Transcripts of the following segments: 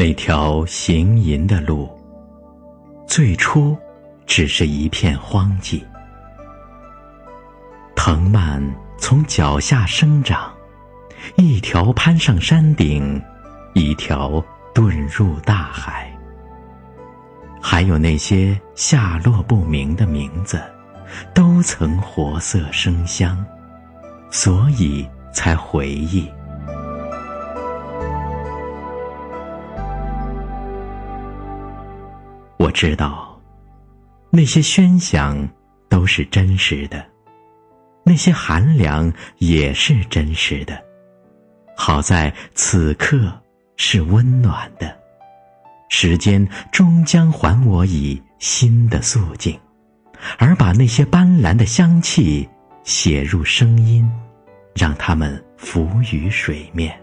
那条行吟的路，最初只是一片荒寂。藤蔓从脚下生长，一条攀上山顶，一条遁入大海。还有那些下落不明的名字，都曾活色生香，所以才回忆。我知道，那些喧响都是真实的，那些寒凉也是真实的。好在此刻是温暖的，时间终将还我以新的素净，而把那些斑斓的香气写入声音，让它们浮于水面。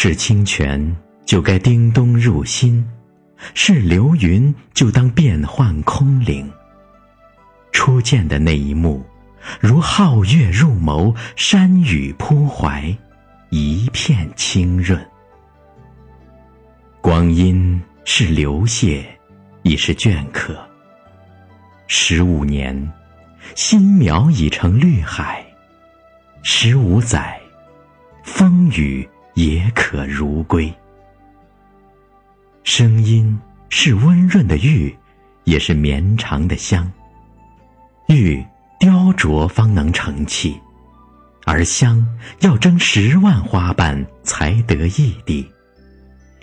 是清泉，就该叮咚入心；是流云，就当变幻空灵。初见的那一幕，如皓月入眸，山雨扑怀，一片清润。光阴是流泻，亦是镌刻。十五年，新苗已成绿海；十五载，风雨。如归。声音是温润的玉，也是绵长的香。玉雕琢方能成器，而香要蒸十万花瓣才得一滴。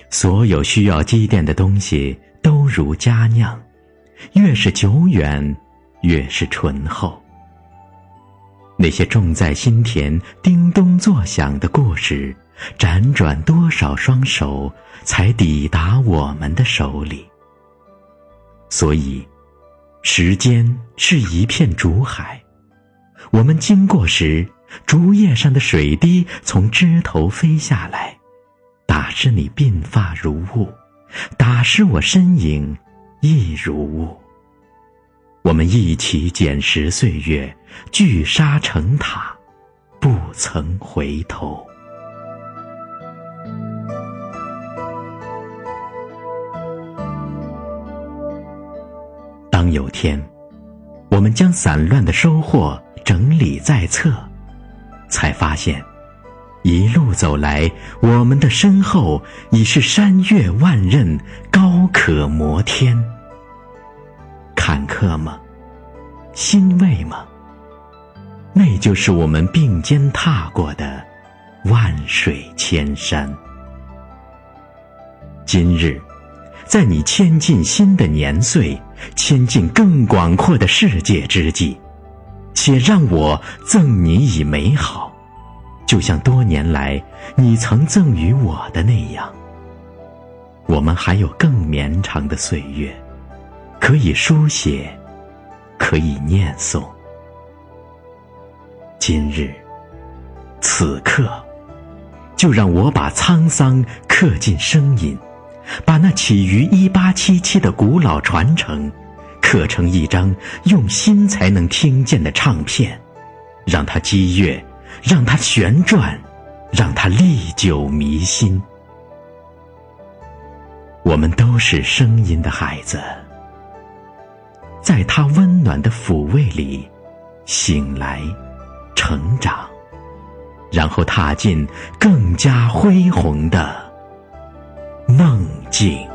所有需要积淀的东西都如佳酿，越是久远，越是醇厚。那些种在心田、叮咚作响的故事。辗转多少双手，才抵达我们的手里？所以，时间是一片竹海。我们经过时，竹叶上的水滴从枝头飞下来，打湿你鬓发如雾，打湿我身影亦如雾。我们一起捡拾岁月，聚沙成塔，不曾回头。有天，我们将散乱的收获整理在册，才发现，一路走来，我们的身后已是山岳万仞，高可摩天。坎坷吗？欣慰吗？那就是我们并肩踏过的万水千山。今日。在你迁进新的年岁，迁进更广阔的世界之际，且让我赠你以美好，就像多年来你曾赠予我的那样。我们还有更绵长的岁月，可以书写，可以念诵。今日，此刻，就让我把沧桑刻进声音。把那起于一八七七的古老传承，刻成一张用心才能听见的唱片，让它激越，让它旋转，让它历久弥新。我们都是声音的孩子，在它温暖的抚慰里醒来、成长，然后踏进更加恢宏的。梦境。